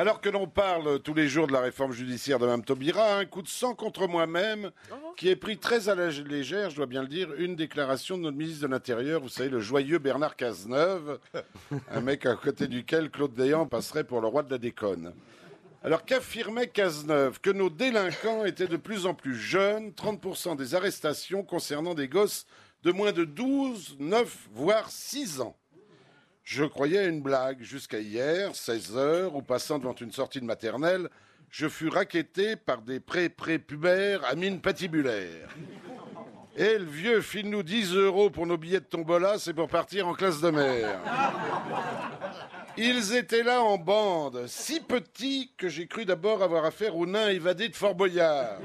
Alors que l'on parle tous les jours de la réforme judiciaire de Mme Taubira, un coup de sang contre moi-même, qui est pris très à la légère, je dois bien le dire, une déclaration de notre ministre de l'Intérieur, vous savez, le joyeux Bernard Cazeneuve, un mec à côté duquel Claude Dayan passerait pour le roi de la déconne. Alors qu'affirmait Cazeneuve Que nos délinquants étaient de plus en plus jeunes, 30% des arrestations concernant des gosses de moins de 12, 9, voire 6 ans. Je croyais à une blague jusqu'à hier, 16 heures, où passant devant une sortie de maternelle, je fus raquetté par des pré-prépubères à mine patibulaire. Et le vieux file-nous 10 euros pour nos billets de tombola, c'est pour partir en classe de mer. Ils étaient là en bande, si petits que j'ai cru d'abord avoir affaire au nain évadé de Fort Boyard.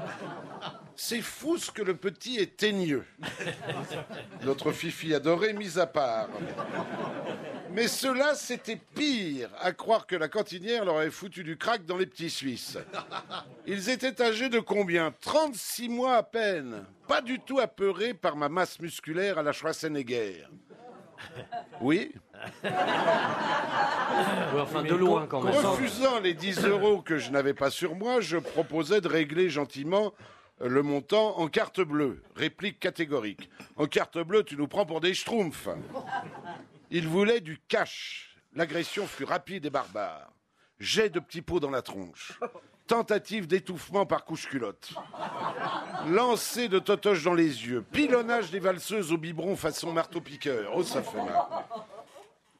C'est fou ce que le petit est teigneux. Notre fifi adoré mis à part. Mais cela, c'était pire, à croire que la cantinière leur avait foutu du crack dans les petits Suisses. Ils étaient âgés de combien? 36 mois à peine, pas du tout apeurés par ma masse musculaire à la Schwarzenegger. Oui Enfin, de loin quand même. Refusant les 10 euros que je n'avais pas sur moi, je proposais de régler gentiment euh, le montant en carte bleue. Réplique catégorique. En carte bleue, tu nous prends pour des schtroumpfs. Il voulait du cash. L'agression fut rapide et barbare. Jet de petits pots dans la tronche. Tentative d'étouffement par couche-culotte. Lancer de totoches dans les yeux. Pilonnage des valseuses au biberon façon marteau-piqueur. Oh, ça fait mal.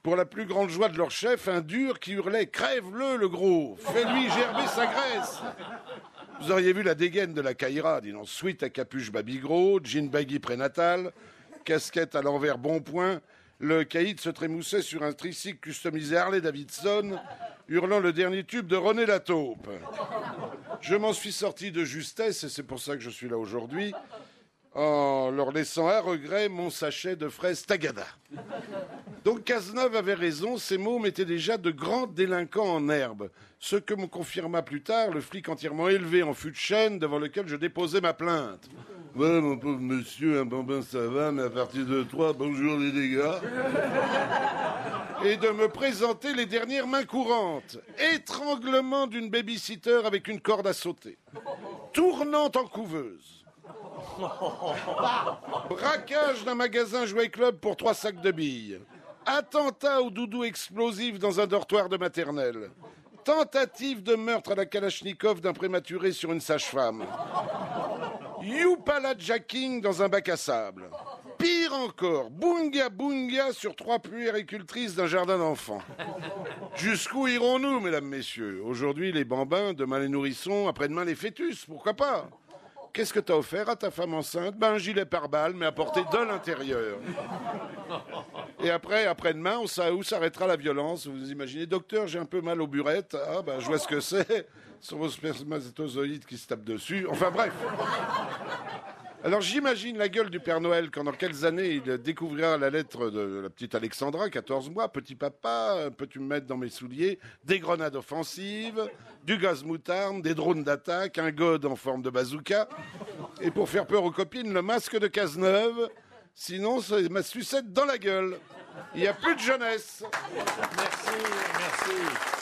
Pour la plus grande joie de leur chef, un dur qui hurlait Crève-le, le gros Fais-lui gerber sa graisse Vous auriez vu la dégaine de la Caïra, disons, suite à capuche babigro, jean baggy prénatal, casquette à l'envers bon point, le caïd se trémoussait sur un tricycle customisé Harley Davidson, hurlant le dernier tube de René Lataupe. Je m'en suis sorti de justesse, et c'est pour ça que je suis là aujourd'hui, en leur laissant à regret mon sachet de fraises Tagada. Donc Cazeneuve avait raison, ces mots mettaient déjà de grands délinquants en herbe, ce que me confirma plus tard le flic entièrement élevé en fût de chêne devant lequel je déposais ma plainte. Ouais, mon pauvre monsieur, un bambin ça va, mais à partir de toi, bonjour les dégâts. Et de me présenter les dernières mains courantes. Étranglement d'une babysitter avec une corde à sauter. Tournante en couveuse. Braquage d'un magasin jouet club pour trois sacs de billes. Attentat au doudou explosif dans un dortoir de maternelle. Tentative de meurtre à la Kalachnikov d'un prématuré sur une sage-femme. Youpala jacking dans un bac à sable. Pire encore, bunga bunga sur trois puéricultrices d'un jardin d'enfants. Jusqu'où irons-nous, mesdames, messieurs? Aujourd'hui les bambins, demain les nourrissons, après-demain les fœtus, pourquoi pas? Qu'est-ce que t'as offert à ta femme enceinte? Ben un gilet pare-balles, mais apporté de l'intérieur. Et après, après-demain, où s'arrêtera la violence. Vous imaginez, docteur, j'ai un peu mal aux burettes. Ah ben je vois ce que c'est. Sur vos spermatozoïdes qui se tapent dessus. Enfin bref. Alors j'imagine la gueule du Père Noël quand dans quelques années il découvrira la lettre de la petite Alexandra, 14 mois, petit papa, peux-tu me mettre dans mes souliers? Des grenades offensives, du gaz moutarde, des drones d'attaque, un god en forme de bazooka, et pour faire peur aux copines, le masque de Cazeneuve, sinon c'est ma sucette dans la gueule. Il n'y a plus de jeunesse. Merci, merci.